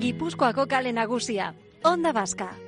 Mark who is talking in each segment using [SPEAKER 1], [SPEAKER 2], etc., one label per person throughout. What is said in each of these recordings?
[SPEAKER 1] Gipuzkoako kale nagusia, Onda Baska.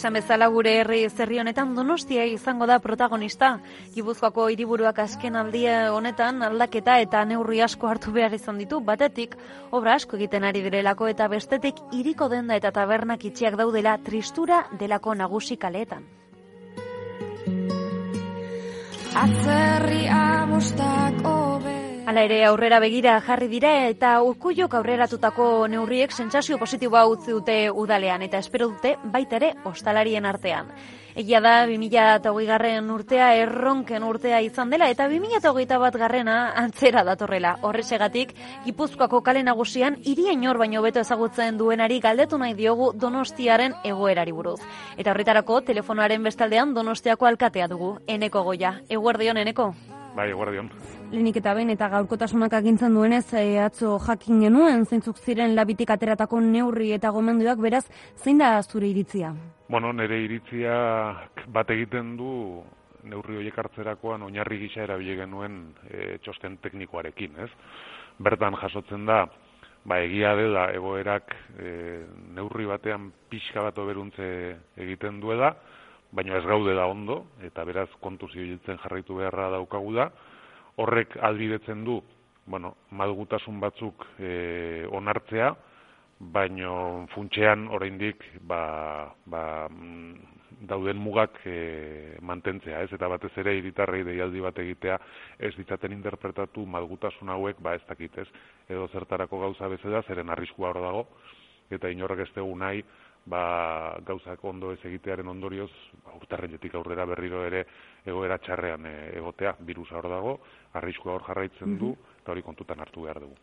[SPEAKER 2] Esan bezala gure herri zerri honetan Donostia izango da protagonista. Gipuzkoako hiriburuak azken aldia honetan aldaketa eta neurri asko hartu behar izan ditu. Batetik, obra asko egiten ari direlako eta bestetik hiriko denda eta tabernak itxiak daudela tristura delako nagusi kaleetan.
[SPEAKER 3] Atzerri abostak obe
[SPEAKER 2] Hala ere aurrera begira jarri dira eta urkullok aurreratutako neurriek sentsazio positiboa utzi dute udalean eta espero dute baita ere ostalarien artean. Egia da 2008 garren urtea erronken urtea izan dela eta 2008 bat garrena antzera datorrela. Horresegatik, Gipuzkoako kale nagusian irien hor baino beto ezagutzen duenari galdetu nahi diogu Donostiaren egoerari buruz. Eta horretarako telefonoaren bestaldean Donostiako alkatea dugu, Eneko Goia. Eguerdion, Eneko?
[SPEAKER 4] Bai, eguerdion.
[SPEAKER 2] Lehenik eta behin eta gaurkotasunak agintzen duenez e, atzo jakin genuen zeintzuk ziren labitik ateratako neurri eta gomenduak beraz zein da zure iritzia?
[SPEAKER 4] Bueno, nire iritzia bat egiten du neurri horiek hartzerakoan oinarri gisa erabile genuen e, txosten teknikoarekin, ez? Bertan jasotzen da, ba egia dela egoerak e, neurri batean pixka bat oberuntze egiten duela, baina ez gaude da ondo, eta beraz kontu zibiltzen jarraitu beharra daukagu da, horrek albidetzen du, bueno, malgutasun batzuk e, onartzea, baino funtsean oraindik ba, ba, mm, dauden mugak e, mantentzea, ez? Eta batez ere hiritarrei deialdi bat egitea ez ditzaten interpretatu malgutasun hauek, ba ez dakit, ez? Edo zertarako gauza bezala zeren arriskua hor dago eta inorrek ez dugu nahi ba, gauzak ondo ez egitearen ondorioz, ba, urtarrenetik aurrera berriro ere egoera txarrean e, egotea, virusa hor dago, arriskua hor jarraitzen du, eta hori kontutan hartu behar dugu.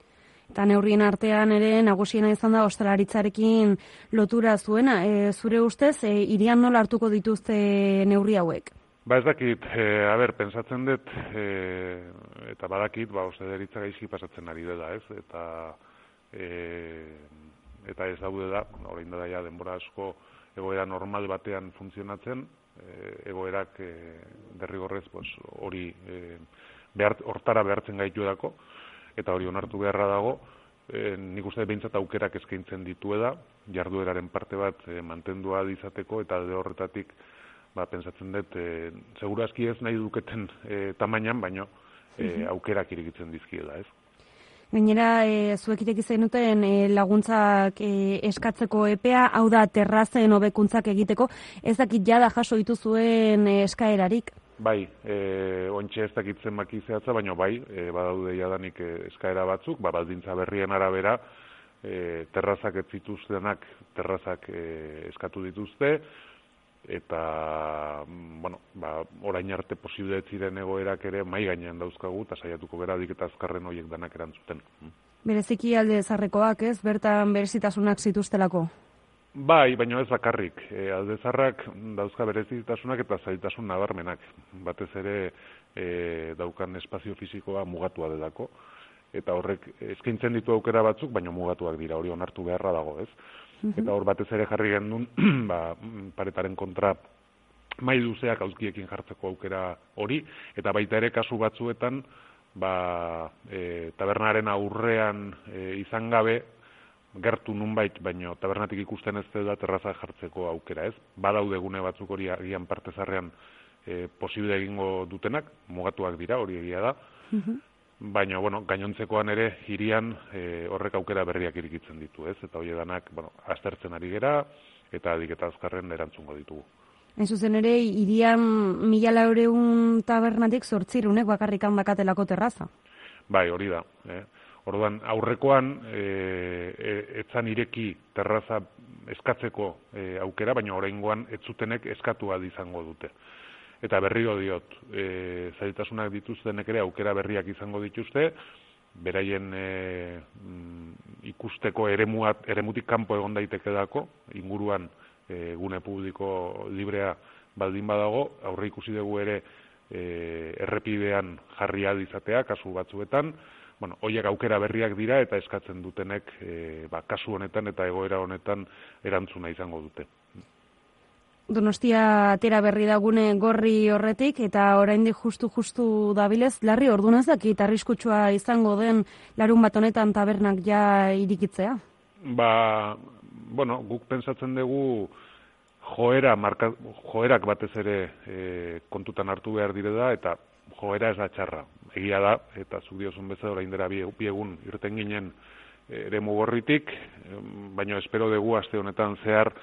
[SPEAKER 2] Eta neurrien artean ere nagusiena izan da ostalaritzarekin lotura zuena. E, zure ustez, e, irian nola hartuko dituzte neurri hauek?
[SPEAKER 4] Ba ez dakit, e, a ber, pensatzen dut, e, eta badakit, ba, ostalaritza gaizki pasatzen ari dela, ez? Eta, e, eta ez daude da, orain da ja denbora asko egoera normal batean funtzionatzen, e, egoerak e, derrigorrez pues, hori e, behar, hortara behartzen gaitu edako, eta hori onartu beharra dago, e, nik uste behintzat aukerak eskaintzen ditueda, jardueraren parte bat e, mantendua dizateko, eta de horretatik, ba, pensatzen dut, e, segurazki ez nahi duketen e, tamainan, baino e, aukerak irigitzen dizkiela, ez?
[SPEAKER 2] Gainera, e, zuek ireki zenuten e, laguntzak e, eskatzeko epea, hau da terrazen hobekuntzak egiteko, ez dakit jada jaso dituzuen e, eskaerarik?
[SPEAKER 4] Bai, e, ontxe ez dakitzen maki zehatza, baina bai, e, badaude jadanik eskaera batzuk, ba, baldintza berrien arabera, e, terrazak ez zituztenak, terrazak e, eskatu dituzte, eta, bueno, ba, orain arte posible ziren egoerak ere mai gainean dauzkagu, eta saiatuko beradik eta azkarren horiek danak erantzuten.
[SPEAKER 2] Bereziki alde zarrekoak ez, bertan berezitasunak zituztelako?
[SPEAKER 4] Bai, baina ez bakarrik. E, alde zarrak dauzka berezitasunak eta zailtasun nabarmenak. Batez ere e, daukan espazio fisikoa mugatua delako. Eta horrek eskaintzen ditu aukera batzuk, baina mugatuak dira, hori onartu beharra dago, ez? Eta hor batez ere jarri gendun, ba, paretaren kontra mai luzeak auzkiekin jartzeko aukera hori, eta baita ere kasu batzuetan, ba, e, tabernaren aurrean e, izan gabe, gertu nunbait, baino tabernatik ikusten ez da terraza jartzeko aukera, ez? Badaude gune batzuk hori agian parte zarrean e, posible egingo dutenak, mugatuak dira, hori egia da, baina, bueno, gainontzekoan ere, hirian e, horrek aukera berriak irikitzen ditu, ez? Eta hori edanak, bueno, aztertzen ari gera, eta adiketa azkarren erantzungo ditugu.
[SPEAKER 2] Hain zuzen ere, irian mila laureun tabernatik sortzirunek bakarrikan bakatelako terraza.
[SPEAKER 4] Bai, hori da. Eh? Orduan, aurrekoan, e, e, etzan ireki terraza eskatzeko e, aukera, baina oraingoan ez zutenek eskatua izango dute. Eta berriro diot, e, zaitasunak dituztenek ere aukera berriak izango dituzte, beraien e, mm, ikusteko eremuat, eremutik kanpo egon daiteke dako, inguruan e, gune publiko librea baldin badago, aurre ikusi dugu ere e, errepidean jarria izatea kasu batzuetan, bueno, hoiek aukera berriak dira eta eskatzen dutenek e, ba, kasu honetan eta egoera honetan erantzuna izango dute.
[SPEAKER 5] Donostia atera berri dagune gorri horretik eta oraindik justu justu dabilez larri ordunez dakit arriskutsua izango den larun bat honetan tabernak ja irikitzea.
[SPEAKER 4] Ba, bueno, guk pensatzen dugu joera marka, joerak batez ere e, kontutan hartu behar dire da eta joera ez da txarra. Egia da eta zuk diozun bezala orain dela bi, egun irten ginen ere mugorritik, baina espero dugu aste honetan zehar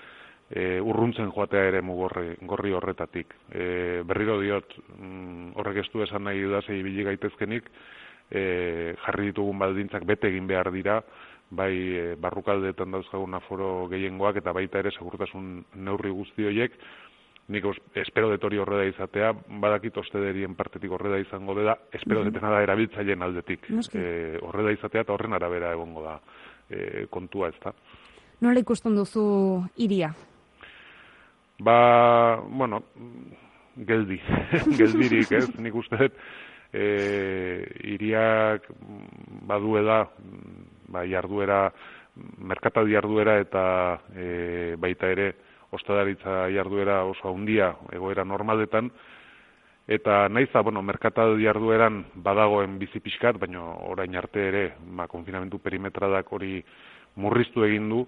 [SPEAKER 4] e, urruntzen joatea ere mugorri gorri horretatik. E, berriro diot mm, horrek ez du esan nahi da zei ibili gaitezkenik e, jarri ditugun baldintzak bete egin behar dira, bai e, barrukaldeetan dauzkagun aforo gehiengoak eta baita ere segurtasun neurri guzti horiek, nik espero detori horreda izatea, badakit ostederien partetik horreda izango dela, espero mm -hmm. detena da erabiltzaileen aldetik. E, horreda izatea eta horren arabera egongo da e, kontua ez da.
[SPEAKER 5] Nola ikusten duzu iria?
[SPEAKER 4] Ba, bueno, geldi, geldirik, ez, nik uste dut, e, iriak baduela, ba, jarduera, merkatal jarduera eta e, baita ere, ostadaritza jarduera oso handia egoera normaletan, eta naiza, bueno, merkatal jardueran badagoen bizi pixkat, baina orain arte ere, ba, konfinamentu perimetradak hori murriztu egin du,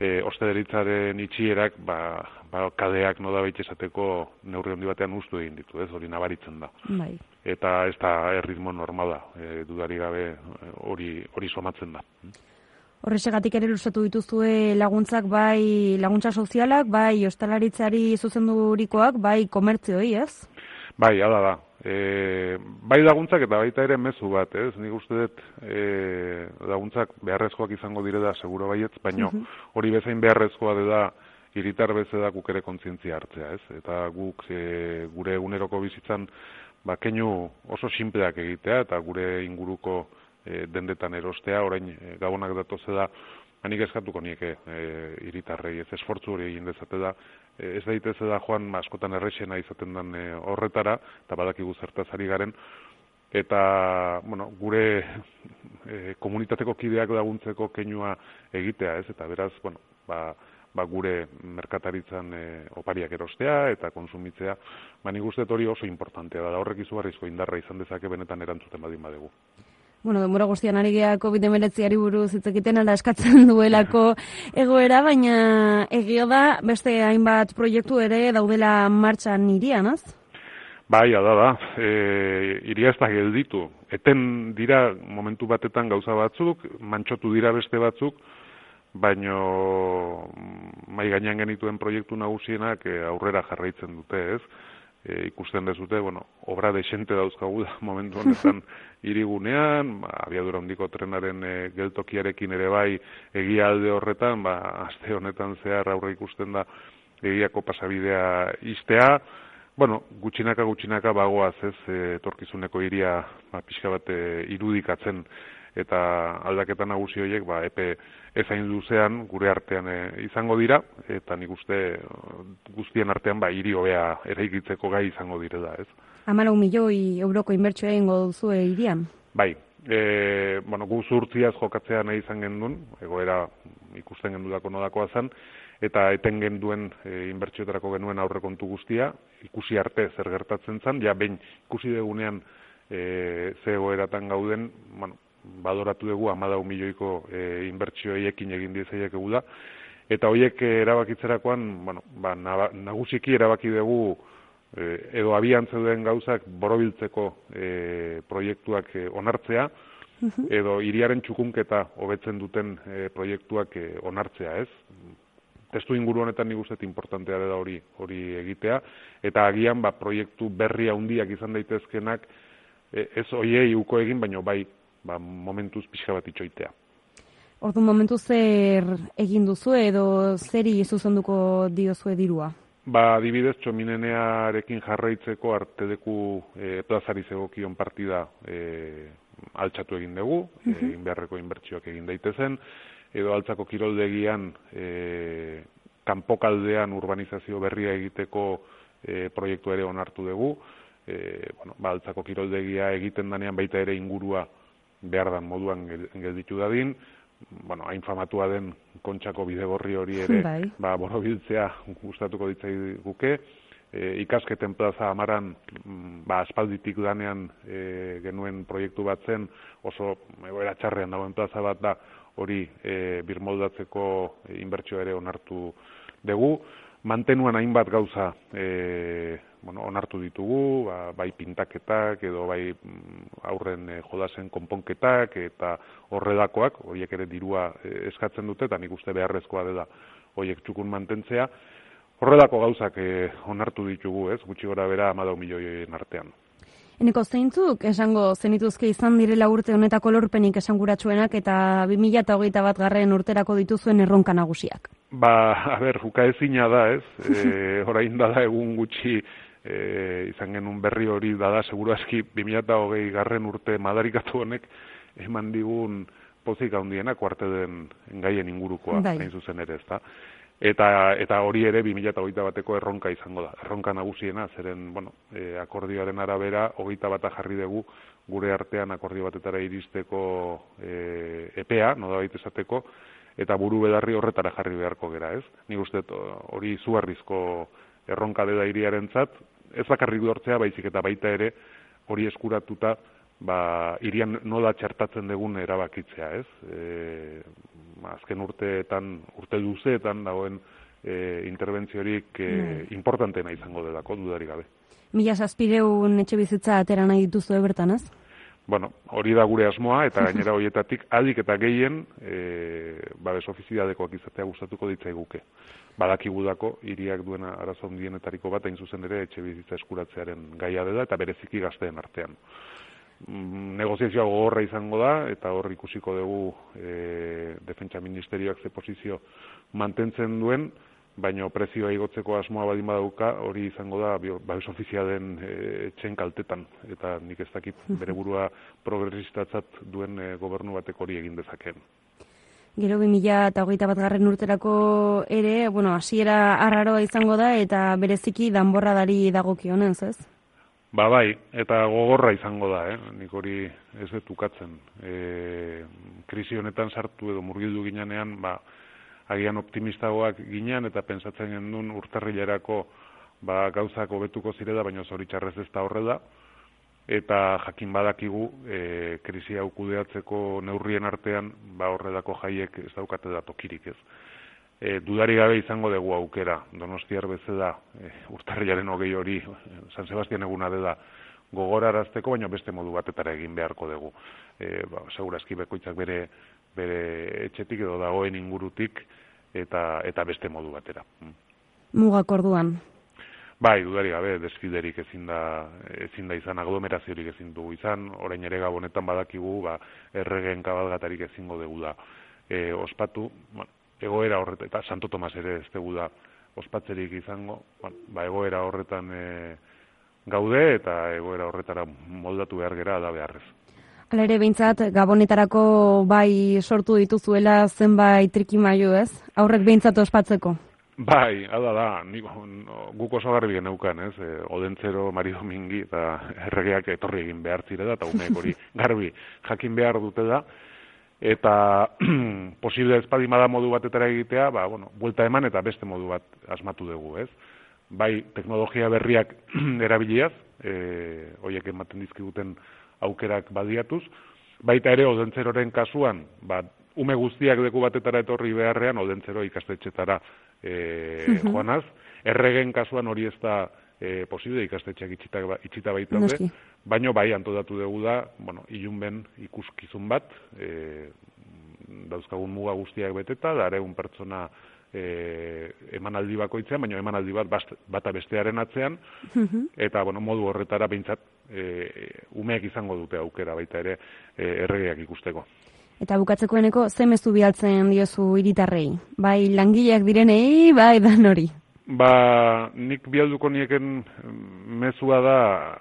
[SPEAKER 4] e, ostederitzaren itxierak, ba, ba, kadeak noda baita esateko neurri handi batean ustu egin ditu, ez, hori nabaritzen da.
[SPEAKER 5] Bai.
[SPEAKER 4] Eta ez da erritmo normala, e, dudari gabe hori hori somatzen da.
[SPEAKER 5] Horrexegatik ere luzatu dituzue laguntzak bai laguntza sozialak, bai ostalaritzari zuzendurikoak, bai komertzioi, ez?
[SPEAKER 4] Bai, hala da. E, bai laguntzak eta baita ere mezu bat, ez? Nik uste dut e, laguntzak beharrezkoak izango dire da, seguro baietz, baino hori bezain beharrezkoa da iritar bezala guk ere kontzientzia hartzea, ez? Eta guk e, gure eguneroko bizitzan ba, keinu oso simpleak egitea eta gure inguruko e, dendetan erostea, orain e, gabonak datoze da, hanik eskatuko nieke e, iritarrei, ez esfortzu hori egin dezate da, ez daiteze da joan askotan errexena izaten den e, horretara, eta badakigu zertaz ari garen, eta bueno, gure e, komunitateko kideak laguntzeko keinua egitea, ez? Eta beraz, bueno, ba, ba gure merkataritzan e, opariak erostea eta konsumitzea, ba nik uste hori oso importantea da, horrek izugarrizko indarra izan dezake benetan erantzuten badin badegu.
[SPEAKER 5] Bueno, demora guztian ari geha COVID-19 buruz hitzekiten ala eskatzen duelako egoera, baina egio da beste hainbat proiektu ere daudela martxan irian, az?
[SPEAKER 4] Bai, da, da. E, iria ez da gelditu. Eten dira momentu batetan gauza batzuk, mantxotu dira beste batzuk, baino mai gainean genituen proiektu nagusienak e, aurrera jarraitzen dute, ez? E, ikusten dezute, bueno, obra desente dauzkagu da momentu honetan irigunean, ba, abiadura hondiko trenaren e, geltokiarekin ere bai egia alde horretan, ba, aste honetan zehar aurre ikusten da egiako pasabidea iztea, bueno, gutxinaka gutxinaka bagoaz ez, etorkizuneko iria ba, pixka bat irudikatzen eta aldaketa nagusi horiek ba, epe ezain luzean gure artean e, izango dira eta nik uste guztien artean ba hiri hobea eraikitzeko gai izango direla, ez?
[SPEAKER 5] 14 milioi euroko inbertsioa eingo duzu hirian.
[SPEAKER 4] Bai. E, bueno, gu zurtziaz jokatzea nahi izan gendun, egoera ikusten gendudako nodako zen, eta eten genduen e, inbertsioetarako genuen aurrekontu guztia, ikusi arte zer gertatzen zen, ja behin ikusi degunean e, ze egoeratan gauden, bueno, badoratu dugu amadau milioiko e, inbertsioei ekin egin diezaiak egu da. Eta horiek erabakitzerakoan, bueno, ba, nagusiki erabaki dugu e, edo abian zeuden gauzak borobiltzeko e, proiektuak e, onartzea, edo iriaren txukunketa hobetzen duten e, proiektuak e, onartzea, ez? Testu inguru honetan nik uste importantea da hori hori egitea, eta agian ba, proiektu berri handiak izan daitezkenak, e, ez hoiei uko egin, baino bai ba, momentuz pixka bat itxoitea.
[SPEAKER 5] Ordu momentu zer egin duzu edo zeri zuzenduko diozue dirua?
[SPEAKER 4] Ba, dibidez, txominenearekin jarraitzeko artedeku e, plazari zegokion partida e, altxatu egin dugu, uh egin beharreko inbertsioak egin daitezen, edo altzako kiroldegian e, kanpokaldean urbanizazio berria egiteko e, proiektu ere onartu dugu, e, bueno, ba, altzako kiroldegia egiten danean baita ere ingurua behar dan moduan gelditu dadin, bueno, hain famatua den kontxako bidegorri hori ere,
[SPEAKER 5] bai.
[SPEAKER 4] ba, borobiltzea gustatuko ditzai guke, e, ikasketen plaza amaran, mm, ba, aspalditik danean e, genuen proiektu bat zen, oso egoera txarrean dagoen plaza bat da, hori e, birmoldatzeko inbertsio ere onartu dugu, mantenuan hainbat gauza e, bueno, onartu ditugu, ba, bai pintaketak edo bai mm, aurren e, jodasen konponketak eta horredakoak, horiek ere dirua e, eskatzen dute, eta nik uste beharrezkoa dela horiek txukun mantentzea, horredako gauzak e, onartu ditugu, ez, gutxi gora bera amadau milioien artean.
[SPEAKER 5] Eneko zeintzuk esango zenituzke izan direla urte honetako lorpenik esanguratsuenak eta 2008 bat garren urterako dituzuen erronka nagusiak?
[SPEAKER 4] Ba, a ber, juka ezina da, ez? E, orain da egun gutxi e, izan genuen berri hori dada, seguru aski 2008 garren urte madarikatu honek eman digun pozik handiena kuarte den gaien ingurukoa,
[SPEAKER 5] bai.
[SPEAKER 4] hain zuzen ere, ez da? eta eta hori ere 2021 bateko erronka izango da. Erronka nagusiena zeren, bueno, e, akordioaren arabera 21 bata jarri dugu gure artean akordio batetara iristeko e, epea, no da esateko eta buru bedarri horretara jarri beharko gera, ez? Ni uste hori zuarrizko erronka dela iriarentzat, ez bakarrik lortzea baizik eta baita ere hori eskuratuta ba, irian nola txertatzen dugun erabakitzea, ez? E, azken urteetan, urte duzeetan dagoen e, interbentziorik e, mm. importantena izango delako, dudari gabe.
[SPEAKER 5] Mila zazpireun etxe bizitza atera nahi dituzu ebertan, ez?
[SPEAKER 4] Bueno, hori da gure asmoa, eta gainera horietatik adik eta gehien e, babes ofiziadekoak izatea gustatuko ditzaiguke. Badakigu dako, iriak duena arazo handienetariko bat, hain zuzen ere, etxe bizitza eskuratzearen gaia dela, eta bereziki gazteen artean. Mm, negoziazioa gogorra izango da eta hor ikusiko dugu e, defentsa ministerioak ze posizio mantentzen duen baino prezioa igotzeko asmoa badin badauka hori izango da babes ofizialen e, etxen kaltetan eta nik ez dakit bere burua progresistatzat duen e, gobernu batek hori egin dezakeen.
[SPEAKER 5] Gero 2000 eta hogeita bat garren urterako ere, bueno, hasiera arraroa izango da eta bereziki danborra dari dagokionez, ez?
[SPEAKER 4] Ba bai, eta gogorra izango da, eh? nik hori ez dut ukatzen. E, krisi honetan sartu edo murgildu ginean, ba, agian optimistagoak ginean eta pensatzen gendun urtarrilerako ba, gauzak hobetuko zireda, baina zoritxarrez ez da horrela. Eta jakin badakigu, e, krisi hau kudeatzeko neurrien artean, ba, horredako jaiek ez daukate da tokirik ez e, dudari gabe izango dugu aukera. Donostiar bezala e, urtarriaren hogei hori San Sebastian eguna dela gogorarazteko, baina beste modu batetara egin beharko dugu. E, ba, segurazki bekoitzak bere, bere etxetik edo dagoen ingurutik eta eta beste modu batera. Mm.
[SPEAKER 5] Mugak orduan.
[SPEAKER 4] Bai, dudari gabe, desfiderik ezin da, ezin da izan, aglomeraziorik ezin dugu izan, orain ere gabonetan badakigu, ba, erregen kabalgatarik ezingo dugu da e, ospatu, bueno, egoera horretan, eta Santo Tomas ere ez dugu da ospatzerik izango, ba, egoera horretan e, gaude eta egoera horretara moldatu behar gera da beharrez.
[SPEAKER 5] Hala ere, behintzat, gabonetarako bai sortu dituzuela zenbait trikimaio ez? Aurrek behintzat ospatzeko?
[SPEAKER 4] Bai, ala da, no, guk oso garbi geneukan, ez? E, odentzero, Mari Domingi eta erregeak etorri egin behar zire da, eta umeek hori garbi jakin behar dute da, eta posible ezpadimada modu batetara egitea, ba, bueno, buelta eman eta beste modu bat asmatu dugu, ez? Bai, teknologia berriak erabiliaz, e, oiek ematen dizkiguten aukerak badiatuz, baita ere odentzeroren kasuan, ba, ume guztiak deku batetara etorri beharrean, odentzero ikastetxetara e, joanaz, erregen kasuan hori ez da e, posible ikastetxeak itxita, itxita baita baino bai antodatu dugu da, bueno, ilunben ikuskizun bat, e, dauzkagun muga guztiak beteta, da un pertsona e, emanaldi bakoitzean, baina emanaldi bat bata bestearen atzean, eta bueno, modu horretara behintzat e, umeak izango dute aukera baita ere e, erregeak ikusteko.
[SPEAKER 5] Eta bukatzekoeneko, ze mezu bialtzen diozu iritarrei? Bai langileak direnei, bai dan hori?
[SPEAKER 4] Ba, nik bialduko nieken mezua da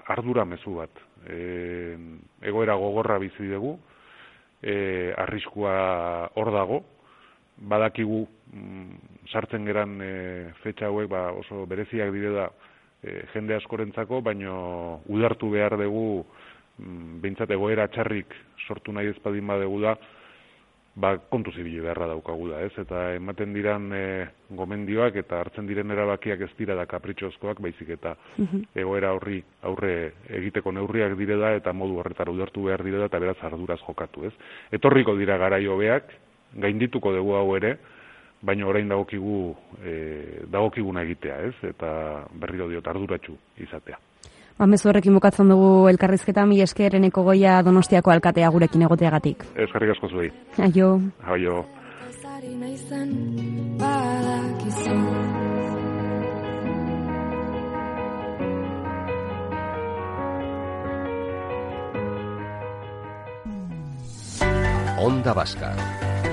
[SPEAKER 4] ardura mezu bat. E, egoera gogorra bizi dugu, e, arriskua hor dago, badakigu mm, sartzen geran e, fetxa hauek ba, oso bereziak dire da e, jende askorentzako, baino udartu behar dugu mm, behintzat egoera txarrik sortu nahi ezpadin badegu da, ba, kontu zibili beharra daukagu da, ez? Eta ematen diran e, gomendioak eta hartzen diren erabakiak ez dira da kapritxozkoak, baizik eta egoera horri aurre egiteko neurriak dire da eta modu horretara udartu behar dire da eta beraz arduraz jokatu, ez? Etorriko dira garaio beak, gaindituko dugu hau ere, baina orain dagokigu e, dagokiguna egitea, ez? Eta berriro diot arduratsu izatea.
[SPEAKER 5] Ba, mezu horrekin bukatzen dugu elkarrizketa mi eskereneko goia donostiako alkatea gurekin egoteagatik.
[SPEAKER 4] Ez jarrik asko zuei.
[SPEAKER 5] Aio.
[SPEAKER 4] Aio.
[SPEAKER 6] Onda Vasca,